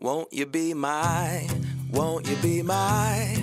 Won't you be my, won't you be my,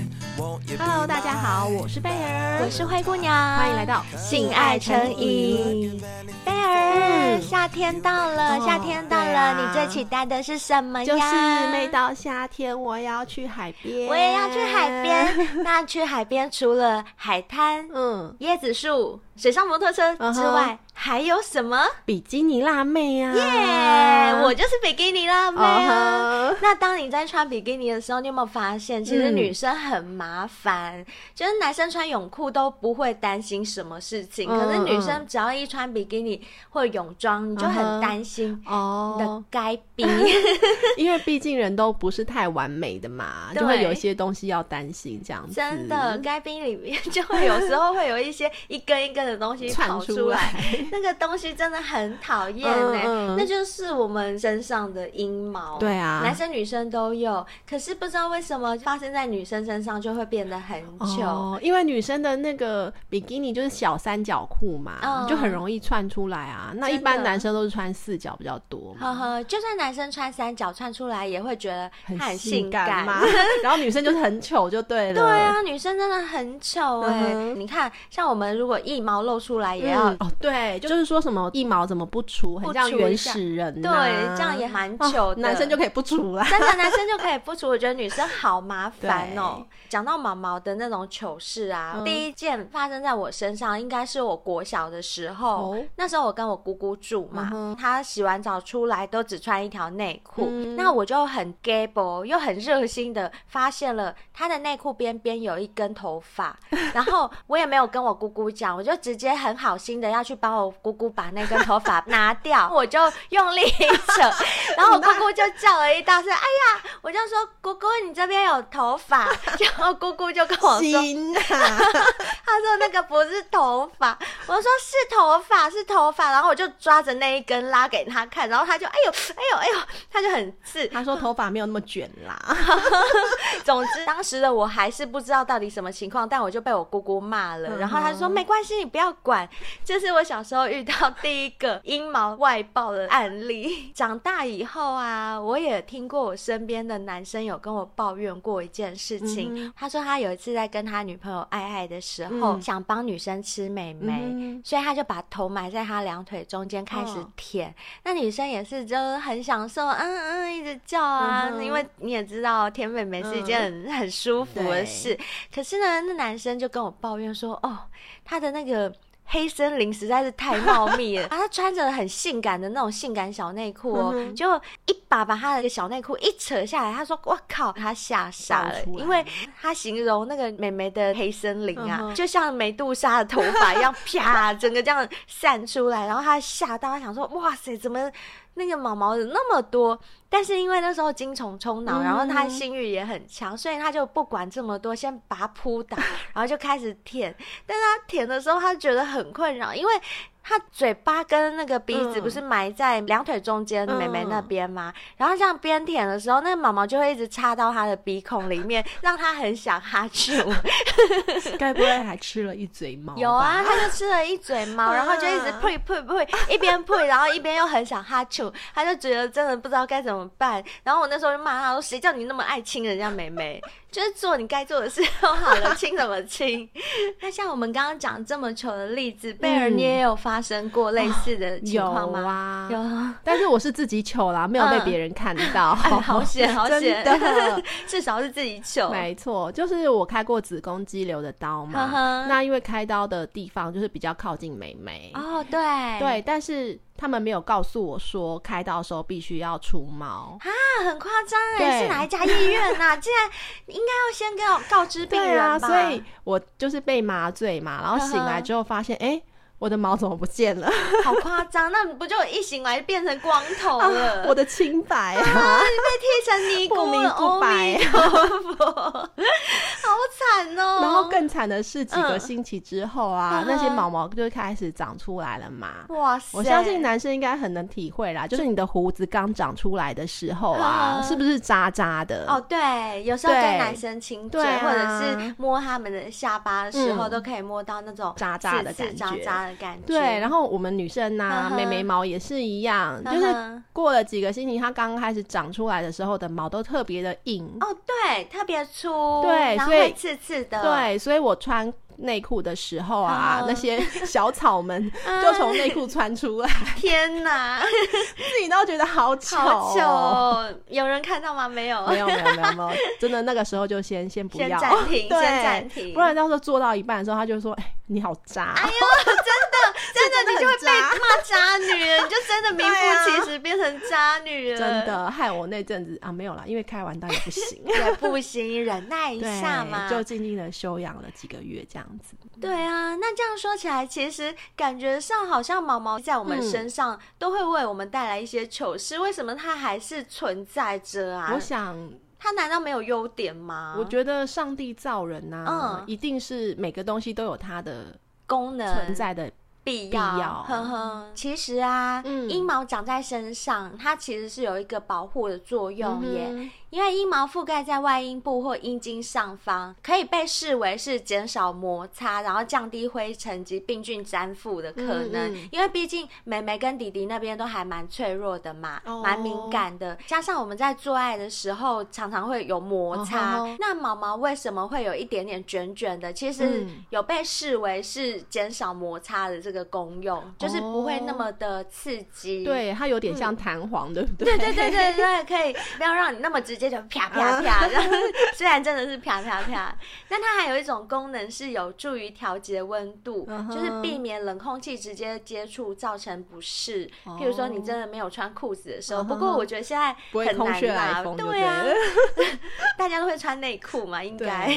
Hello，大家好，我是贝儿，我是灰姑娘，欢迎来到性爱成瘾。贝儿，夏天到了，夏天到了，你最期待的是什么呀？就是每到夏天，我要去海边，我也要去海边。那去海边除了海滩、嗯，椰子树、水上摩托车之外，还有什么？比基尼辣妹啊！耶，我就是比基尼辣妹啊！那当你在穿比基尼的时候，你有没有发现，其实女生很麻烦？就是男生穿泳裤都不会担心什么事情，可是女生只要一穿比基尼或泳装，你就很担心哦，你的该逼，因为毕竟人都不是太完美的嘛，就会有一些东西要担心这样子。真的，该逼里面就会有时候会有一些一根一根的东西跑出来。那个东西真的很讨厌呢，那就是我们身上的阴毛。对啊，男生女生都有，可是不知道为什么发生在女生身上就会变得很糗。哦，因为女生的那个比基尼就是小三角裤嘛，嗯、就很容易窜出来啊。那一般男生都是穿四角比较多。呵呵，就算男生穿三角窜出来，也会觉得很性感嘛。然后女生就是很丑就对了。对啊，女生真的很丑哎、你看，像我们如果一毛露出来，也要、嗯、哦对。就是说什么一毛怎么不除，很像原始人，对，这样也蛮糗的。男生就可以不除了，真的，男生就可以不除。我觉得女生好麻烦哦。讲到毛毛的那种糗事啊，第一件发生在我身上，应该是我国小的时候。那时候我跟我姑姑住嘛，她洗完澡出来都只穿一条内裤，那我就很 gable，又很热心的发现了她的内裤边边有一根头发，然后我也没有跟我姑姑讲，我就直接很好心的要去帮我。我姑姑把那根头发拿掉，我就用力一扯，然后我姑姑就叫了一大声：“哎呀！”我就说：“姑姑，你这边有头发。”然后姑姑就跟我说：“她说那个不是头发。”我说：“是头发，是头发。”然后我就抓着那一根拉给他看，然后他就：“哎呦，哎呦，哎呦！”他就很刺。他说：“头发没有那么卷啦。”总之，当时的我还是不知道到底什么情况，但我就被我姑姑骂了。然后他就说：“没关系，你不要管。”这是我小时候。遇到第一个阴毛外爆的案例。长大以后啊，我也听过我身边的男生有跟我抱怨过一件事情。嗯、他说他有一次在跟他女朋友爱爱的时候，嗯、想帮女生吃美眉，嗯、所以他就把头埋在她两腿中间开始舔。哦、那女生也是就很享受，嗯嗯，一直叫啊，嗯、因为你也知道舔美眉是一件很、嗯、很舒服的事。可是呢，那男生就跟我抱怨说，哦，他的那个。黑森林实在是太茂密了 啊！他穿着很性感的那种性感小内裤哦，嗯、就一把把她的小内裤一扯下来，她说：“我靠！”她吓傻了，因为她形容那个美眉的黑森林啊，嗯、就像美杜莎的头发一样，啪，整个这样散出来，然后她吓到，她想说：“哇塞，怎么？”那个毛毛的那么多，但是因为那时候精虫冲脑，然后他性欲也很强，所以他就不管这么多，先把它扑倒，然后就开始舔。但是他舔的时候，他觉得很困扰，因为。他嘴巴跟那个鼻子不是埋在两腿中间的妹妹那边吗？嗯、然后这样边舔的时候，那个毛毛就会一直插到他的鼻孔里面，让他很想哈啾。该不会还吃了一嘴毛？有啊，他就吃了一嘴毛，然后就一直呸呸呸，一边呸，然后一边又很想哈啾，他就觉得真的不知道该怎么办。然后我那时候就骂他说：“谁叫你那么爱亲人家妹妹？就是做你该做的事 就好了，亲什么亲？”那像我们刚刚讲这么糗的例子，贝儿你也有发。生过类似的情况吗？有啊，但是我是自己糗啦，没有被别人看到。好险，好险，真的，至少是自己糗。没错，就是我开过子宫肌瘤的刀嘛。那因为开刀的地方就是比较靠近美眉。哦，对对，但是他们没有告诉我说开刀的时候必须要除毛啊，很夸张哎！是哪一家医院呐？竟然应该要先告告知病人吧？所以我就是被麻醉嘛，然后醒来之后发现，哎。我的毛怎么不见了？好夸张！那不就一醒来变成光头了？啊、我的清白啊，啊你被剃成尼姑了，不白，好惨哦！然后更惨的是，几个星期之后啊，嗯、那些毛毛就开始长出来了嘛。哇塞！我相信男生应该很能体会啦，就是你的胡子刚长出来的时候啊，嗯、是不是渣渣的？哦，对，有时候跟男生亲嘴，啊、或者是摸他们的下巴的时候，嗯、都可以摸到那种渣渣的感觉。感觉。对，然后我们女生呐，妹妹毛也是一样，就是过了几个星期，它刚开始长出来的时候的毛都特别的硬。哦，对，特别粗，对，所以刺刺的。对，所以我穿。内裤的时候啊，那些小草们 就从内裤穿出来。天哪，自己都觉得好丑，好丑！有人看到吗？没有，没有，没有，没有，没有。真的，那个时候就先先不要，先暂停，先暂停，不然到时候做到一半的时候，他就说：“哎，你好渣！”哎呦，真的，真的，你就会被骂渣女人，你就真的名副其实变成渣女人。真的，害我那阵子啊，没有啦，因为开完刀也不行，也不行，忍耐一下嘛，就静静的休养了几个月，这样。对啊，那这样说起来，其实感觉上好像毛毛在我们身上都会为我们带来一些糗事，嗯、为什么它还是存在着啊？我想，它难道没有优点吗？我觉得上帝造人呐、啊，嗯，一定是每个东西都有它的功能存在的。必要，呵呵。其实啊，阴、嗯、毛长在身上，它其实是有一个保护的作用耶。嗯、因为阴毛覆盖在外阴部或阴茎上方，可以被视为是减少摩擦，然后降低灰尘及病菌粘附的可能。嗯嗯，因为毕竟妹妹跟弟弟那边都还蛮脆弱的嘛，蛮、哦、敏感的。加上我们在做爱的时候常常会有摩擦，哦、那毛毛为什么会有一点点卷卷的？其实有被视为是减少摩擦的这个。功用就是不会那么的刺激，对，它有点像弹簧，对不对？对对对对对，可以不要让你那么直接就啪啪啪，然后 虽然真的是啪啪啪，但它还有一种功能是有助于调节温度，就是避免冷空气直接接触造成不适。譬如说你真的没有穿裤子的时候，不过我觉得现在很难啦，对啊，大家都会穿内裤嘛，应该。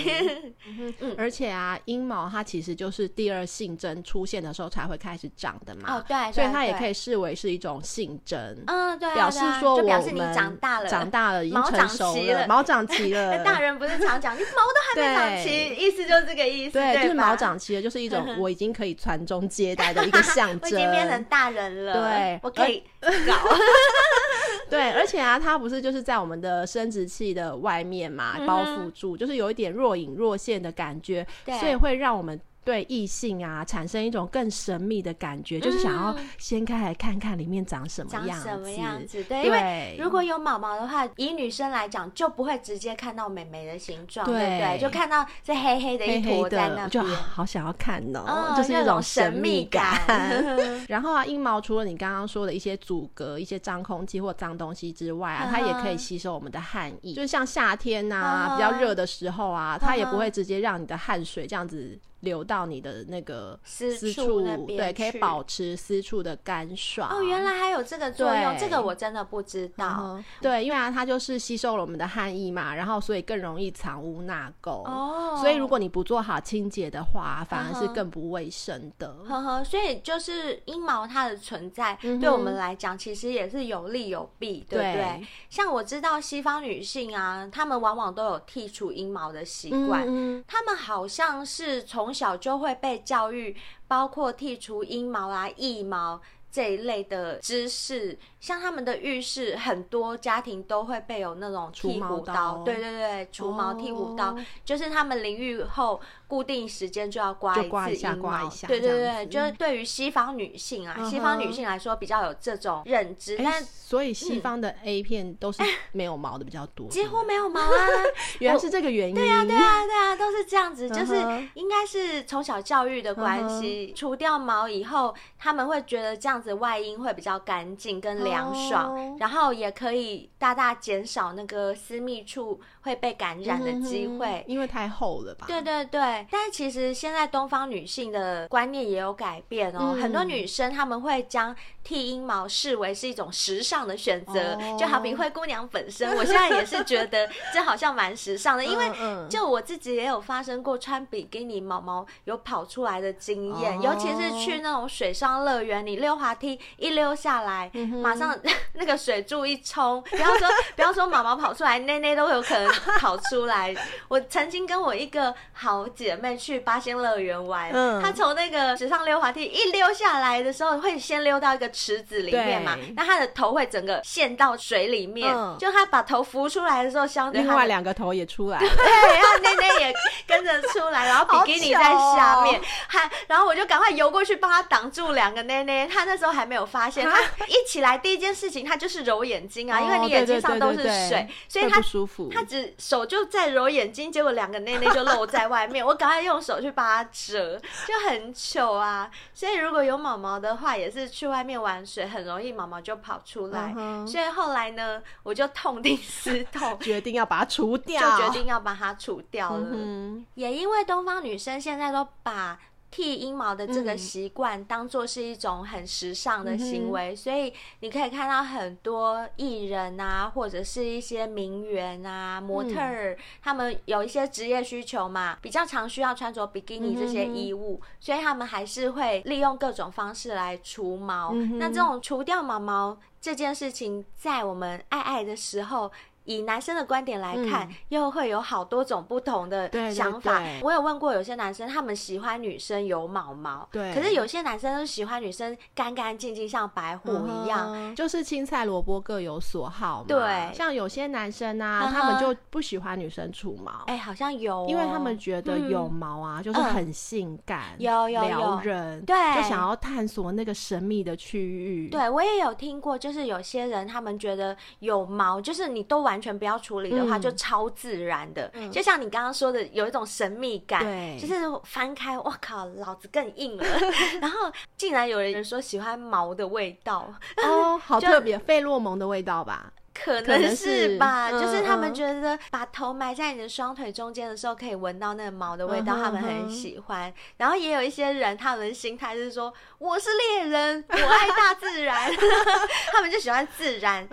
嗯，而且啊，阴毛它其实就是第二性征出现的时候才会开始长的嘛，哦对，所以它也可以视为是一种性征，嗯对，表示说我们长大了，长大了，已经成熟了，毛长齐了。大人不是常讲，你毛都还没长齐，意思就是这个意思，对，就是毛长齐了，就是一种我已经可以传宗接代的一个象征，我已经变成大人了，对，我可以搞。对，而且啊，它不是就是在我们的生殖器的外面嘛，包覆住，就是有一点若隐若现的感觉，所以会让我们。对异性啊，产生一种更神秘的感觉，嗯、就是想要掀开来看看里面长什么样子。长什么样子？对，对，因为如果有毛毛的话，以女生来讲，就不会直接看到美眉的形状，对，对不对？就看到这黑黑的一坨在那边，就好想要看哦，哦就是那种神秘感。然后啊，阴毛除了你刚刚说的一些阻隔一些脏空气或脏东西之外啊，它也可以吸收我们的汗液，就是像夏天啊比较热的时候啊，它也不会直接让你的汗水这样子。流到你的那个私处那边，对，可以保持私处的干爽。哦，原来还有这个作用，这个我真的不知道。对，因为啊，它就是吸收了我们的汗液嘛，然后所以更容易藏污纳垢。哦，所以如果你不做好清洁的话，反而是更不卫生的。呵呵，所以就是阴毛它的存在，对我们来讲其实也是有利有弊，对不对？像我知道西方女性啊，她们往往都有剔除阴毛的习惯，嗯她们好像是从从小就会被教育，包括剔除阴毛啊、腋毛这一类的知识。像他们的浴室，很多家庭都会备有那种剃骨刀，对对对，除毛剃骨刀，就是他们淋浴后固定时间就要刮一次阴毛，对对对，就是对于西方女性啊，西方女性来说比较有这种认知，但所以西方的 A 片都是没有毛的比较多，几乎没有毛啊，原来是这个原因，对啊对啊对啊，都是这样子，就是应该是从小教育的关系，除掉毛以后，他们会觉得这样子外阴会比较干净跟。凉爽，然后也可以大大减少那个私密处会被感染的机会，因为太厚了吧？对对对。但是其实现在东方女性的观念也有改变哦，很多女生她们会将剃阴毛视为是一种时尚的选择，就好比灰姑娘本身，我现在也是觉得这好像蛮时尚的，因为就我自己也有发生过穿比基尼毛毛有跑出来的经验，尤其是去那种水上乐园，你溜滑梯一溜下来，马上 那个水柱一冲，不要说 不要说毛毛跑出来，内内都有可能跑出来。我曾经跟我一个好姐妹去八仙乐园玩，嗯，她从那个水上溜滑梯一溜下来的时候，会先溜到一个池子里面嘛，那他的头会整个陷到水里面，嗯、就他把头浮出来的时候，相对另外两个头也出来了，对，然后内内也跟着出来，然后 比基尼在下面，还、哦、然后我就赶快游过去帮他挡住两个内内，他那时候还没有发现，他一起来第一件事情，他就是揉眼睛啊，因为你眼睛上都是水，所以她舒服，他只手就在揉眼睛，结果两个内内就露在外面，我赶快用手去帮她折，就很糗啊。所以如果有毛毛的话，也是去外面玩水，很容易毛毛就跑出来。Uh-huh. 所以后来呢，我就痛定思痛，决定要把它除掉，就决定要把它除掉了。Uh-huh. 也因为东方女生现在都把。剃阴毛的这个习惯当做是一种很时尚的行为，嗯，所以你可以看到很多艺人啊，或者是一些名媛啊、模特儿，嗯，他们有一些职业需求嘛，比较常需要穿着比基尼这些衣物，嗯，所以他们还是会利用各种方式来除毛。嗯，那这种除掉毛毛这件事情，在我们爱爱的时候。以男生的观点来看，嗯，又会有好多种不同的想法。对对对，我有问过有些男生，他们喜欢女生有毛毛，对。可是有些男生都喜欢女生干干净净，像白虎一样，嗯，就是青菜萝卜各有所好嘛。对，像有些男生啊，嗯，他们就不喜欢女生除毛。哎，欸，好像有，哦，因为他们觉得有毛啊，嗯，就是很性感，有有撩人，对，就想要探索那个神秘的区域。对，我也有听过，就是有些人他们觉得有毛，就是你都完。完全不要处理的话，就超自然的，嗯、就像你刚刚说的，有一种神秘感，对，就是翻开，我靠，老子更硬了。然后竟然有人说喜欢毛的味道，哦，好特别，费洛蒙的味道吧。可能是吧，是就是他们觉得把头埋在你的双腿中间的时候，可以闻到那个毛的味道，他们很喜欢。然后也有一些人，他们的心态是说：“我是猎人，我爱大自然。” 他们就喜欢自然。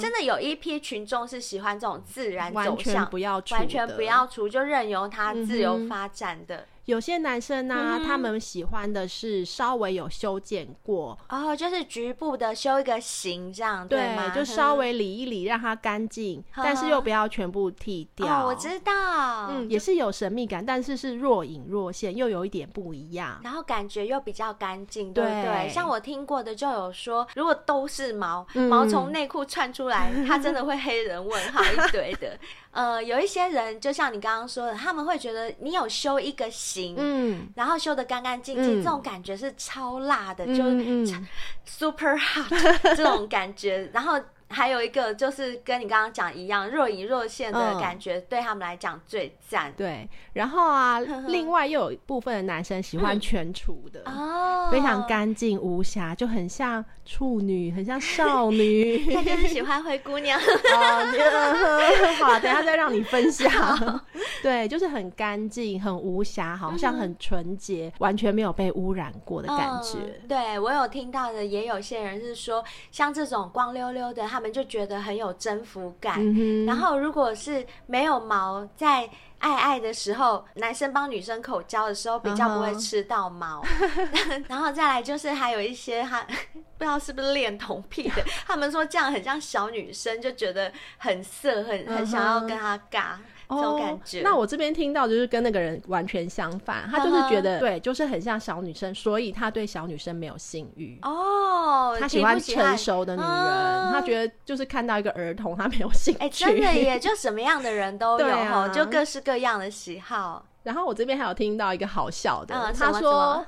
真的有一批群众是喜欢这种自然走向，完全不要除，完全不要除，就任由它自由发展的。有些男生呢、啊嗯，他们喜欢的是稍微有修剪过哦，就是局部的修一个形这样，对吗？就稍微理一理，让它干净，但是又不要全部剃掉。哦，我知道，嗯，也是有神秘感，但是是若隐若现，又有一点不一样，然后感觉又比较干净，对不对，对？像我听过的就有说，如果都是毛，嗯、毛从内裤窜出来，它真的会黑人问号一堆的。呃，有一些人就像你刚刚说的，他们会觉得你有修一个形，嗯，然后修得干干净净，这种感觉是超辣的，嗯、就 super hot、嗯、这种感觉，然后。还有一个就是跟你刚刚讲一样，若隐若现的感觉，对他们来讲最赞、嗯。对，然后啊，另外又有一部分的男生喜欢全除的，哦、嗯，非常干净无瑕，就很像处女，很像少女。他就是喜欢灰姑娘。好，等一下再让你分享。对，就是很干净，很无瑕，好像很纯洁、嗯，完全没有被污染过的感觉。嗯、对，我有听到的，也有些人是说，像这种光溜溜的。他们就觉得很有征服感，嗯，然后如果是没有毛，在爱爱的时候，男生帮女生口交的时候比较不会吃到毛，嗯、然后再来就是还有一些他不知道是不是恋童癖的，他们说这样很像小女生，就觉得很色，很很想要跟他尬。这种感觉，哦，那我这边听到就是跟那个人完全相反，他就是觉得对，就是很像小女生，所以他对小女生没有性欲哦，他喜欢成熟的女人，哦，他觉得就是看到一个儿童，他没有兴趣。哎，真的耶，就什么样的人都有，哈，就各式各样的喜好。然后我这边还有听到一个好笑的，嗯，他说。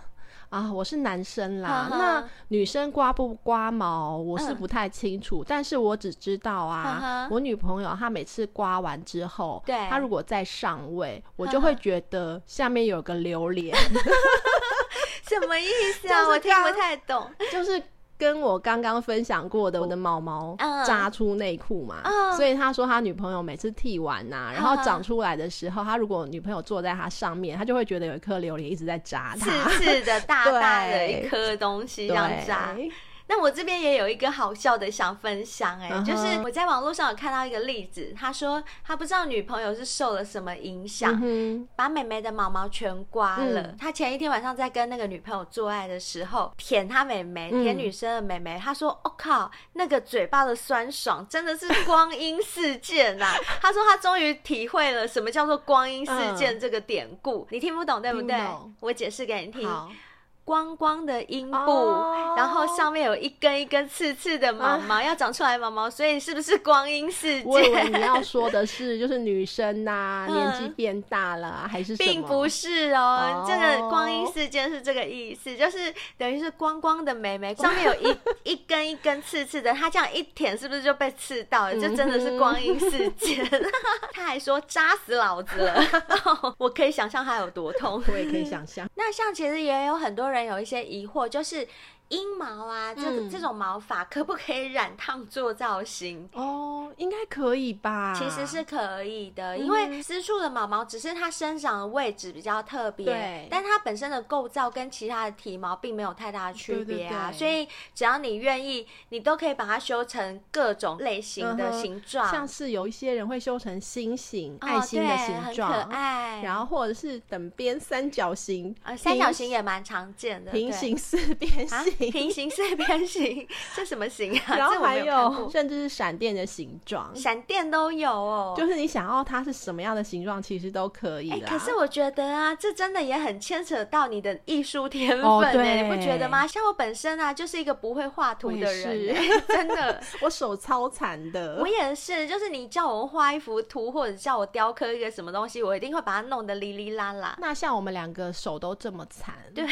啊，我是男生啦，那女生刮不刮毛，我是不太清楚，嗯，但是我只知道啊我女朋友她每次刮完之后，对，她如果再上位，我就会觉得下面有个榴莲，什么意思啊？我听不太懂，就是。跟我刚刚分享过的，我的毛毛扎出内裤嘛、嗯，所以他说他女朋友每次剃完呐、然后长出来的时候，他如果女朋友坐在他上面，他就会觉得有一颗榴莲一直在扎他，刺刺的大大的 一颗东西这样扎。那我这边也有一个好笑的想分享，哎，就是我在网络上有看到一个例子，他说他不知道女朋友是受了什么影响，把妹妹的毛毛全刮了。他前一天晚上在跟那个女朋友做爱的时候，舔他妹妹，舔女生的妹妹。他说：“我靠，那个嘴巴的酸爽真的是光阴似箭呐！” 他说他终于体会了什么叫做光阴似箭这个典故。你听不懂对不对？我解释给你听。光光的阴部，oh, 然后上面有一根一根刺刺的毛毛，uh, 要长出来毛毛，所以是不是光阴世界？我以为你要说的是，就是女生呐、啊，年纪变大了、啊，还是什么？并不是哦，oh. 这个光阴世界是这个意思，就是等于是光光的美眉上面有一 一根一根刺刺的，她这样一舔，是不是就被刺到了？就真的是光阴似箭。他还说扎死老子了，我可以想象他有多痛，我也可以想象。那像其实也有很多人。有一些疑惑，就是。阴毛啊，这个这种毛发可不可以染烫做造型？哦，应该可以吧？其实是可以的，因为私处的毛毛只是它生长的位置比较特别，对，但它本身的构造跟其他的体毛并没有太大的区别啊。所以只要你愿意，你都可以把它修成各种类型的形状，像是有一些人会修成心形、爱心的形状，很可爱。然后或者是等边三角形，三角形也蛮常见的，平行四边形。平行四边形，这什么形啊？然后还有甚至是闪电的形状，闪电都有哦。就是你想要它是什么样的形状，其实都可以。可是我觉得啊，这真的也很牵扯到你的艺术天分，对，你不觉得吗？像我本身啊，就是一个不会画图的人，真的，我手超残的。我也是，就是你叫我画一幅图，或者叫我雕刻一个什么东西，我一定会把它弄得哩哩啦啦。那像我们两个手都这么残，对，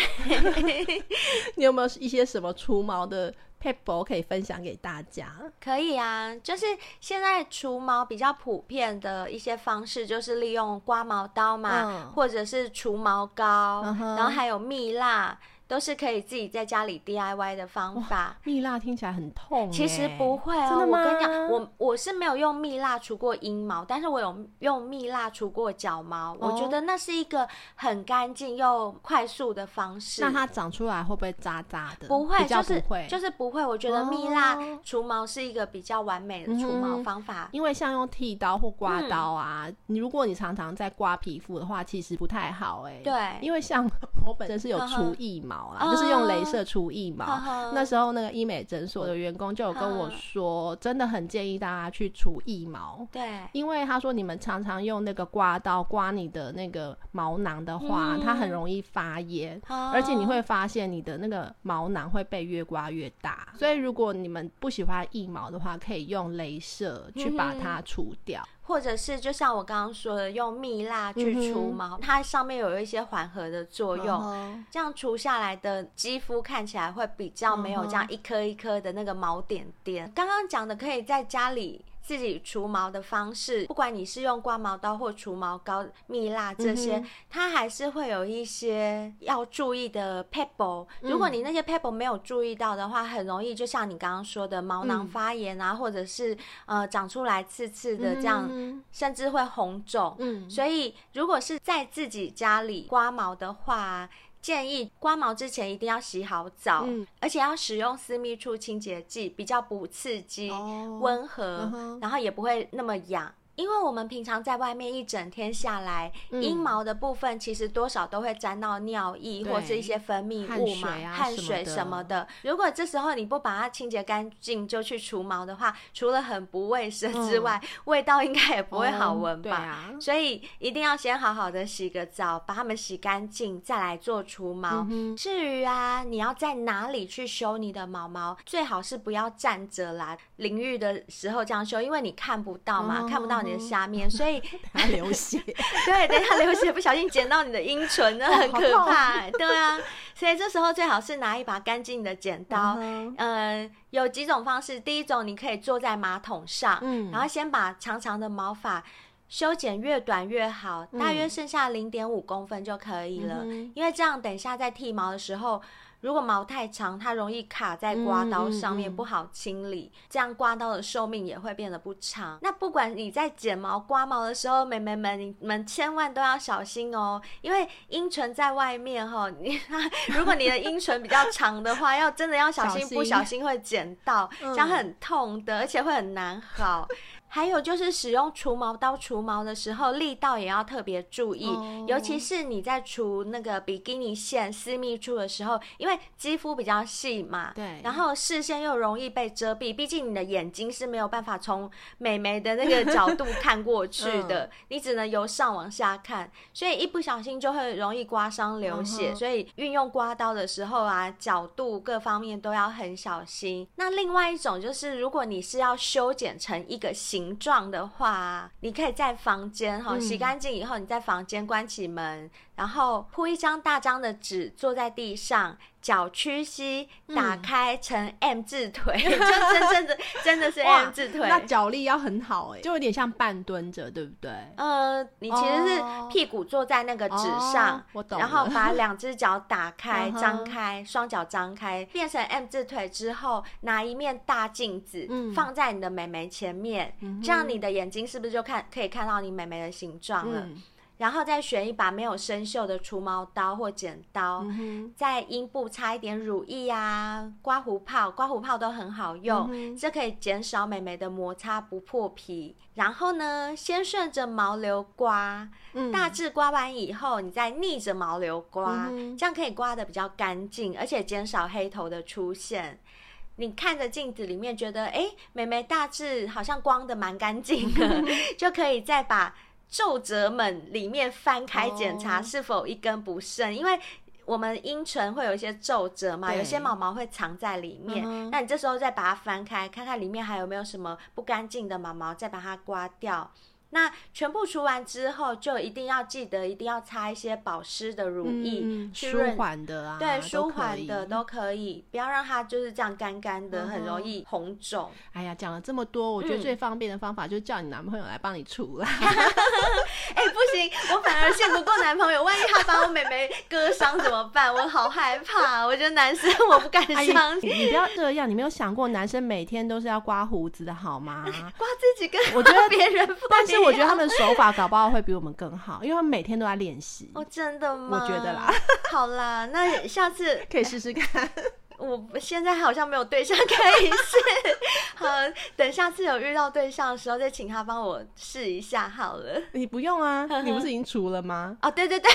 你有没有一些？什么除毛的 paper 可以分享给大家？可以啊，就是现在除毛比较普遍的一些方式，就是利用刮毛刀嘛，嗯、或者是除毛膏，嗯、然后还有蜜蜡。都是可以自己在家里 DIY 的方法。蜜蜡听起来很痛，其实不会哦。真的吗？我跟你讲，我我是没有用蜜蜡除过阴毛，但是我有用蜜蜡除过脚毛。哦、我觉得那是一个很干净又快速的方式。那它长出来会不会渣渣的？不会，就是就是不会。我觉得蜜蜡除毛是一个比较完美的除毛方法。嗯、因为像用剃刀或刮刀啊，你、嗯、如果你常常在刮皮肤的话，其实不太好哎、欸。对，因为像我本身是有除腋毛。就是用镭射除腋毛。Uh. 那时候那个医美诊所的员工就有跟我说，真的很建议大家去除腋毛。对、uh，huh. 因为他说你们常常用那个刮刀刮你的那个毛囊的话，uh. 它很容易发炎，uh. 而且你会发现你的那个毛囊会被越刮越大。所以如果你们不喜欢腋毛的话，可以用镭射去把它除掉。Uh. 或者是就像我刚刚说的，用蜜蜡去除毛，嗯、它上面有一些缓和的作用，这样除下来的肌肤看起来会比较没有这样一颗一颗的那个毛点点。刚刚讲的可以在家里。自己除毛的方式，不管你是用刮毛刀或除毛膏、蜜蜡这些，嗯、它还是会有一些要注意的 pebble、如果你那些 pebble 没有注意到的话，很容易就像你刚刚说的毛囊发炎啊，嗯、或者是呃长出来刺刺的这样，嗯、甚至会红肿。嗯，所以如果是在自己家里刮毛的话，建议刮毛之前一定要洗好澡，嗯、而且要使用私密处清洁剂，比较不刺激、温、哦、和，嗯、然后也不会那么痒。因为我们平常在外面一整天下来，阴毛的部分其实多少都会沾到尿液或是一些分泌物嘛，汗水什么的。如果这时候你不把它清洁干净就去除毛的话，除了很不卫生之外，味道应该也不会好闻吧？所以一定要先好好的洗个澡，把它们洗干净，再来做除毛。至于啊，你要在哪里去修你的毛毛，最好是不要站着啦，淋浴的时候这样修，因为你看不到嘛，看不到。你的下面，所以 它流血。对，等下流血，不小心剪到你的阴唇，那很可怕。对啊，所以这时候最好是拿一把干净的剪刀。嗯、呃，有几种方式，第一种你可以坐在马桶上，嗯，然后先把长长的毛发修剪越短越好，大约剩下零点五公分就可以了。嗯、因为这样等一下在剃毛的时候。如果毛太长，它容易卡在刮刀上面，不好清理，这样刮刀的寿命也会变得不长。那不管你在剪毛、刮毛的时候，美眉们，你们千万都要小心哦，因为阴唇在外面哈，你如果你的阴唇比较长的话，要真的要小心，小心，不小心会剪到，这样很痛的，而且会很难好。还有就是使用除毛刀除毛的时候，力道也要特别注意，oh. 尤其是你在除那个比基尼线私密处的时候，因为肌肤比较细嘛，对，然后视线又容易被遮蔽，毕竟你的眼睛是没有办法从美眉的那个角度 看过去的，你只能由上往下看，所以一不小心就会容易刮伤流血，uh. 所以运用刮刀的时候啊，角度各方面都要很小心。那另外一种就是，如果你是要修剪成一个形。形状的话，你可以在房间哈洗干净以后，你在房间关起门，然后铺一张大张的纸，坐在地上。脚屈膝，打开成 M 字腿，嗯、就真正的真的是 M 字腿。那脚力要很好哎，就有点像半蹲着，对不对？呃，你其实是屁股坐在那个纸上，哦、然后把两只脚打开、张开，双脚张开，变成 M 字腿之后，拿一面大镜子放在你的美眉前面，嗯、这样你的眼睛是不是就看可以看到你美眉的形状了？嗯然后再选一把没有生锈的除毛刀或剪刀，嗯、在阴部擦一点乳液啊，刮胡泡，刮胡泡都很好用，嗯、这可以减少美眉的摩擦不破皮。然后呢，先顺着毛流刮，嗯，大致刮完以后，你再逆着毛流刮，嗯，这样可以刮的比较干净，而且减少黑头的出现。你看着镜子里面觉得，哎，美眉大致好像光的蛮干净的，嗯、就可以再把。皱褶们里面翻开检查是否一根不剩，因为我们阴唇会有一些皱褶嘛，有些毛毛会藏在里面。那你这时候再把它翻开，看看里面还有没有什么不干净的毛毛，再把它刮掉。那全部除完之后，就一定要记得，一定要擦一些保湿的乳液，嗯、舒缓的啊，对，舒缓的都可以，不要让它就是这样干干的，很容易红肿。哎呀，讲了这么多，我觉得最方便的方法就是叫你男朋友来帮你除啦。哎、欸，不行，我反而信不过男朋友，万一他把我妹妹割伤怎么办？我好害怕，我觉得男生我不敢相信。你不要这样，你没有想过男生每天都是要刮胡子的好吗？刮自己跟我觉得别人不，但是。我觉得他们手法搞不好会比我们更好，因为他们每天都在练习。哦，真的吗？我觉得啦。好啦，那下次可以试试看。我现在好像没有对象可以试，好，等下次有遇到对象的时候再请他帮我试一下好了。你不用啊，你不是已经除了吗？哦，对对对，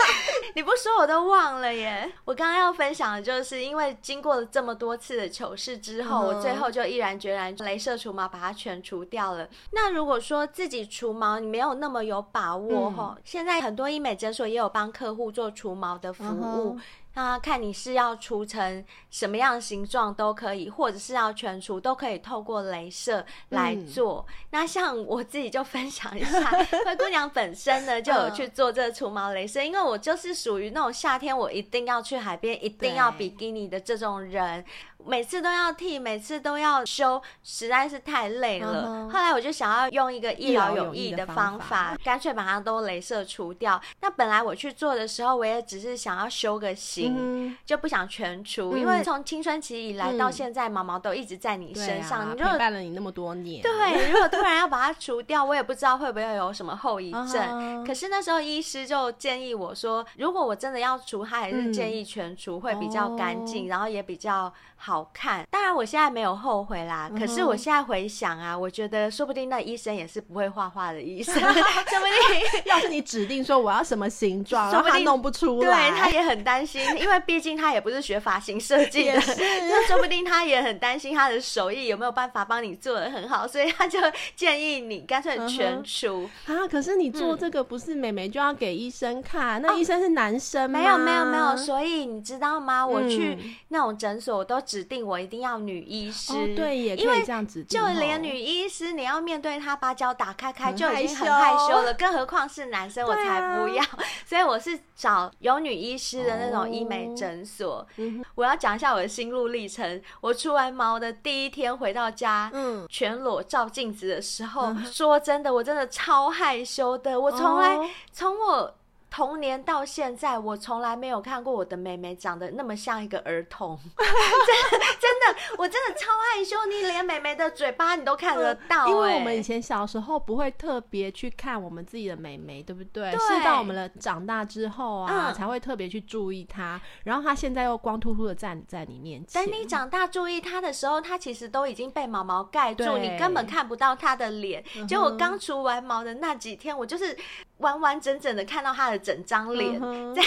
你不说我都忘了耶。我刚刚要分享的就是，因为经过了这么多次的糗事之后，我最后就毅然决然镭射除毛把它全除掉了。那如果说自己除毛你没有那么有把握哈、嗯，现在很多医美诊所也有帮客户做除毛的服务。那看你是要除成什么样形状都可以，或者是要全除都可以，透过镭射来做。嗯。那像我自己就分享一下，灰姑娘本身呢就有去做这个除毛镭射，因为我就是属于那种夏天我一定要去海边，一定要比基尼的这种人。每次都要剃，每次都要修，实在是太累了。Uh -huh. 后来我就想要用一个一劳永逸的方法，干脆把它都镭射除掉。那本来我去做的时候，我也只是想要修个型，uh. 就不想全除，uh. 因为从青春期以来到现在，毛毛都一直在你身上，你、uh. 陪伴了你那么多年。对，如果突然要把它除掉，我也不知道会不会有什么后遗症。Uh -huh. 可是那时候医师就建议我说，如果我真的要除，他还是建议全除会比较干净，uh. 然后也比较。好看，当然我现在没有后悔啦。嗯、可是我现在回想啊，我觉得说不定那医生也是不会画画的医生，说不定 要是你指定说我要什么形状，说不定弄不出来，对，他也很担心，因为毕竟他也不是学发型设计的，那 说不定他也很担心他的手艺有没有办法帮你做的很好，所以他就建议你干脆全除、嗯、啊。可是你做这个不是美眉就要给医生看，嗯、那医生是男生吗？没有没有没有，所以你知道吗？我去那种诊所我都。指定我一定要女医师，哦、对，也可以这样子。就连女医师，你要面对她把脚打开开，就已经很害羞了，更何况是男生，我才不要。啊、所以我是找有女医师的那种医美诊所。哦、我要讲一下我的心路历程。我出完毛的第一天回到家，嗯，全裸照镜子的时候、嗯，说真的，我真的超害羞的。我从来从、哦、我。童年到现在，我从来没有看过我的妹妹长得那么像一个儿童，真的真的，我真的超害羞，你连妹妹的嘴巴你都看得到，欸，因为我们以前小时候不会特别去看我们自己的妹妹，对不对？对，是到我们的长大之后啊，嗯、才会特别去注意她。然后她现在又光秃秃的站在你面前，等你长大注意她的时候，她其实都已经被毛毛盖住，你根本看不到她的脸。结果刚除完毛的那几天，我就是完完整整的看到她的整张脸 在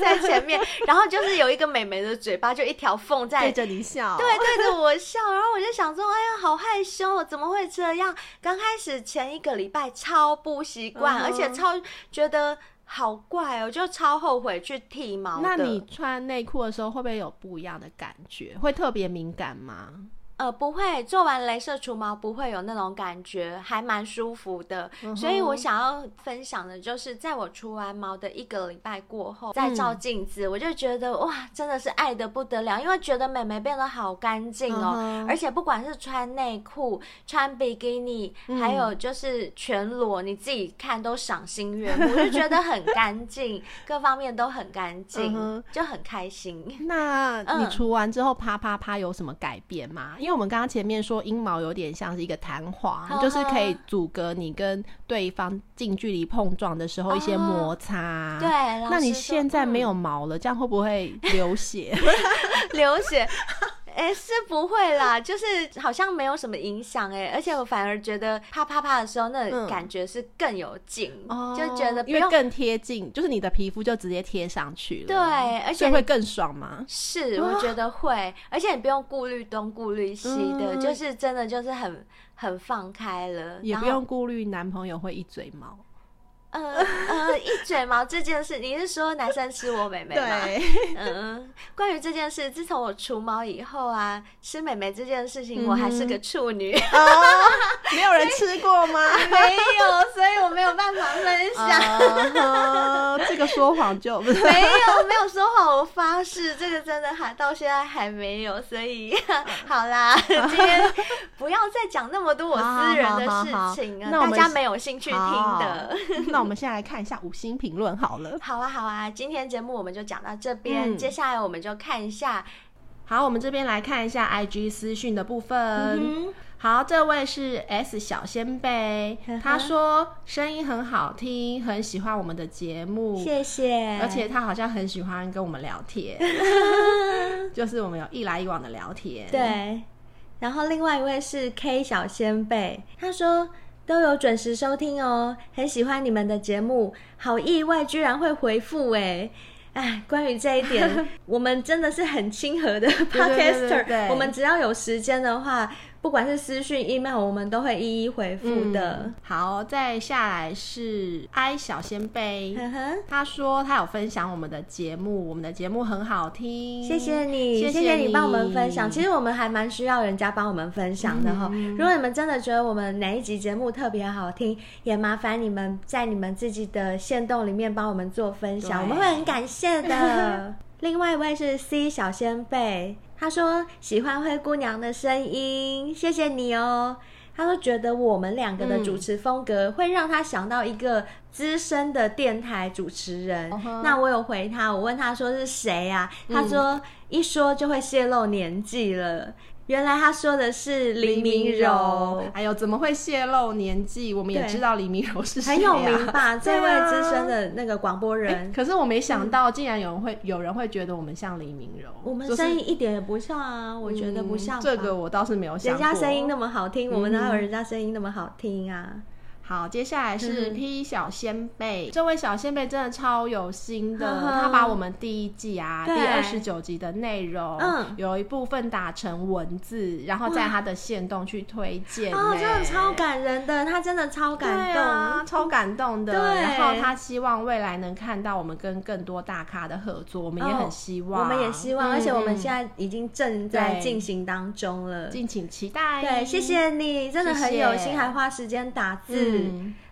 在前面，然后就是有一个美眉的嘴巴，就一条缝在对着你笑，对，对着我笑，然后我就想说，哎呀，好害羞，怎么会这样？刚开始前一个礼拜超不习惯，而且超觉得好怪哦，就超后悔去剃毛。那你穿内裤的时候会不会有不一样的感觉？会特别敏感吗？呃，不会，做完镭射除毛不会有那种感觉，还蛮舒服的。嗯、所以我想要分享的就是，在我除完毛的一个礼拜过后，再照镜子，嗯、我就觉得哇，真的是爱的不得了，因为觉得妹妹变得好干净哦，嗯、而且不管是穿内裤、穿比基尼，嗯、还有就是全裸，你自己看都赏心悦目，我就觉得很干净，各方面都很干净，嗯、就很开心。那你除完之后，啪啪啪有什么改变吗？因为我们刚刚前面说阴毛有点像是一个弹簧，就是可以阻隔你跟对方近距离碰撞的时候一些摩擦。哦、对，那你现在没有毛了，嗯、这样会不会流血？流血。哎、欸，是不会啦，就是好像没有什么影响哎，而且我反而觉得啪啪啪的时候，那感觉是更有劲，嗯、就觉得因为更贴近，就是你的皮肤就直接贴上去了，对，而且会更爽吗？是，我觉得会，而且你不用顾虑东顾虑西的，嗯、就是真的就是很很放开了，也不用顾虑男朋友会一嘴毛。呃呃，一嘴毛这件事，你是说男生吃我妹妹吗？对，嗯，关于这件事，自从我除毛以后啊，吃妹妹这件事情，我还是个处女。哦，没有人吃过吗？没有，所以我没有办法分享。这个说谎就没有没有说谎，我发誓，这个真的还到现在还没有。所以好啦，今天不要再讲那么多我私人的事情啊，大家没有兴趣听的。我们先来看一下五星评论好了。好啊，好啊，今天节目我们就讲到这边，嗯、接下来我们就看一下。好，我们这边来看一下 IG 私讯的部分。嗯、好，这位是 S 小仙贝，呵呵他说声音很好听，很喜欢我们的节目，谢谢。而且他好像很喜欢跟我们聊天，就是我们有一来一往的聊天。对。然后另外一位是 K 小仙贝，他说。都有准时收听哦，很喜欢你们的节目，好意外居然会回复哎，哎，关于这一点，我们真的是很亲和的 Podcaster，我们只要有时间的话。不管是私讯、email，我们都会一一回复的。嗯、好，再下来是 I 小仙贝，呵呵他说他有分享我们的节目，我们的节目很好听。谢谢你，谢谢你，帮我们分享。其实我们还蛮需要人家帮我们分享的哈。嗯、如果你们真的觉得我们哪一集节目特别好听，也麻烦你们在你们自己的限动里面帮我们做分享，我们会很感谢的。另外一位是 C 小仙贝。他说喜欢灰姑娘的声音，谢谢你哦。他说觉得我们两个的主持风格会让他想到一个资深的电台主持人。嗯、那我有回他，我问他说是谁啊？他说一说就会泄露年纪了。原来他说的是黎明柔，哎呦，怎么会泄露年纪？我们也知道黎明柔是谁、啊、很有名吧？这位资深的那个广播人、欸。可是我没想到，竟然有人会、嗯、有人会觉得我们像黎明柔。我们声音一点也不像啊，我觉得不像、嗯。这个我倒是没有想过。人家声音那么好听，我们哪有人家声音那么好听啊？好，接下来是 P 小仙贝，这位小仙贝真的超有心的，他把我们第一季啊第二十九集的内容，嗯，有一部分打成文字，然后在他的线动去推荐，哦，真的超感人的，他真的超感动，超感动的。然后他希望未来能看到我们跟更多大咖的合作，我们也很希望，我们也希望，而且我们现在已经正在进行当中了，敬请期待。对，谢谢你，真的很有心，还花时间打字。嗯，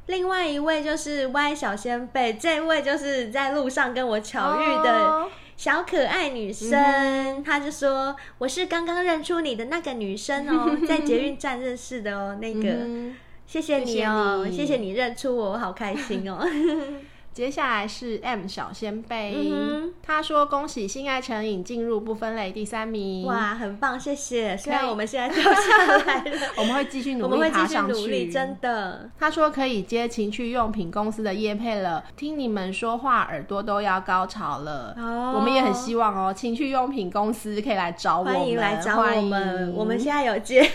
另外一位就是 Y 小先辈，这位就是在路上跟我巧遇的小可爱女生，她、哦、就说我是刚刚认出你的那个女生哦，在捷运站认识的哦，那个，嗯、谢谢你哦，谢谢你，谢谢你认出我，我好开心哦。接下来是 M 小仙贝，嗯、他说恭喜性爱成瘾进入不分类第三名，哇，很棒，谢谢。虽然我们现在掉下来了，我们会继续努力爬上去，努力，真的。他说可以接情趣用品公司的业配了，听你们说话耳朵都要高潮了。哦，我们也很希望哦，情趣用品公司可以来找我们，欢迎来找我们。我们现在有接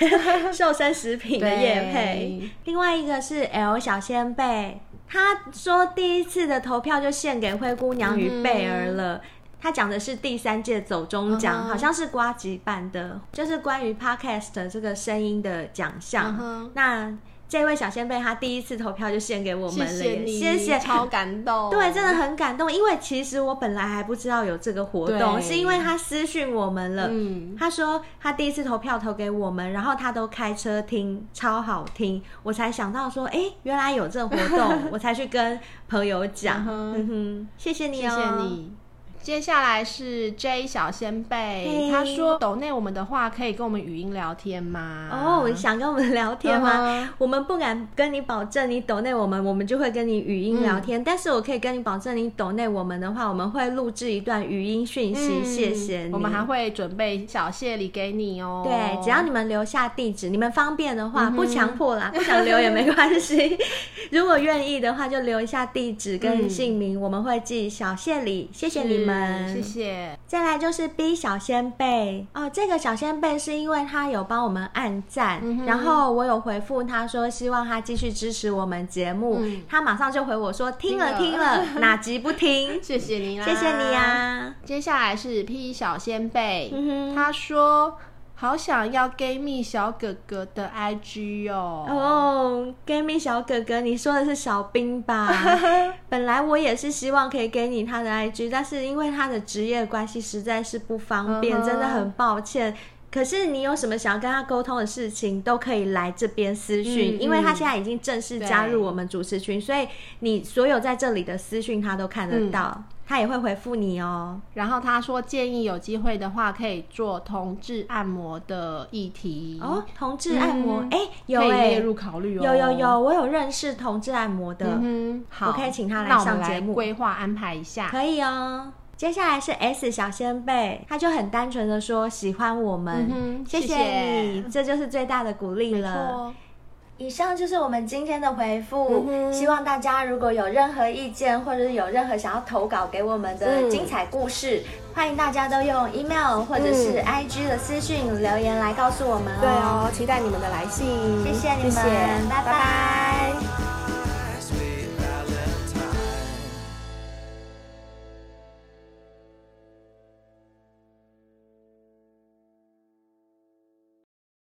瘦身食品的业配，另外一个是 L 小仙贝。他说第一次的投票就献给灰姑娘与贝儿了。他讲的是第三届走中奖，好像是瓜吉办的，就是关于 Podcast 这个声音的奖项。那这位小仙贝，他第一次投票就献给我们了，谢谢超感动，对，真的很感动。因为其实我本来还不知道有这个活动，是因为他私讯我们了，嗯，他说他第一次投票投给我们，然后他都开车听，超好听，我才想到说，哎，原来有这个活动，我才去跟朋友讲，嗯哼，谢谢你哦，谢谢你。接下来是 J 小仙贝他说抖内我们的话可以跟我们语音聊天吗？哦，oh, 想跟我们聊天吗？Uh huh. 我们不敢跟你保证，你抖内我们，我们就会跟你语音聊天。嗯、但是我可以跟你保证，你抖内我们的话，我们会录制一段语音讯息。嗯、谢谢你，我们还会准备小谢礼给你哦。对，只要你们留下地址，你们方便的话，嗯、不强迫啦，不想留也没关系。如果愿意的话，就留一下地址跟姓名，嗯、我们会寄小谢礼。谢谢你们。谢谢。再来就是 B 小仙贝哦，这个小仙贝是因为他有帮我们按赞，嗯、然后我有回复他说希望他继续支持我们节目，嗯、他马上就回我说听了听了，听了 哪集不听？谢谢你啦，谢谢你啊。接下来是 P 小仙贝，嗯、他说。好想要 gay 蜜小哥哥的 IG 哦！哦，gay 蜜小哥哥，你说的是小兵吧？本来我也是希望可以给你他的 IG，但是因为他的职业关系实在是不方便，uh huh. 真的很抱歉。可是你有什么想要跟他沟通的事情，都可以来这边私讯，嗯、因为他现在已经正式加入我们主持群，所以你所有在这里的私讯他都看得到，嗯、他也会回复你哦。然后他说建议有机会的话可以做同志按摩的议题哦，同志按摩哎、嗯欸、有哎、欸，可以列入考虑哦。有有有，我有认识同志按摩的，嗯、好，我可以请他来上节目，规划安排一下，可以哦。接下来是 S 小仙贝，他就很单纯的说喜欢我们，嗯、谢谢你，谢谢，这就是最大的鼓励了。以上就是我们今天的回复，嗯、希望大家如果有任何意见，或者是有任何想要投稿给我们的精彩故事，嗯、欢迎大家都用 email 或者是 IG 的私讯留言来告诉我们哦。对哦，期待你们的来信，谢谢你们，谢谢拜拜。拜拜。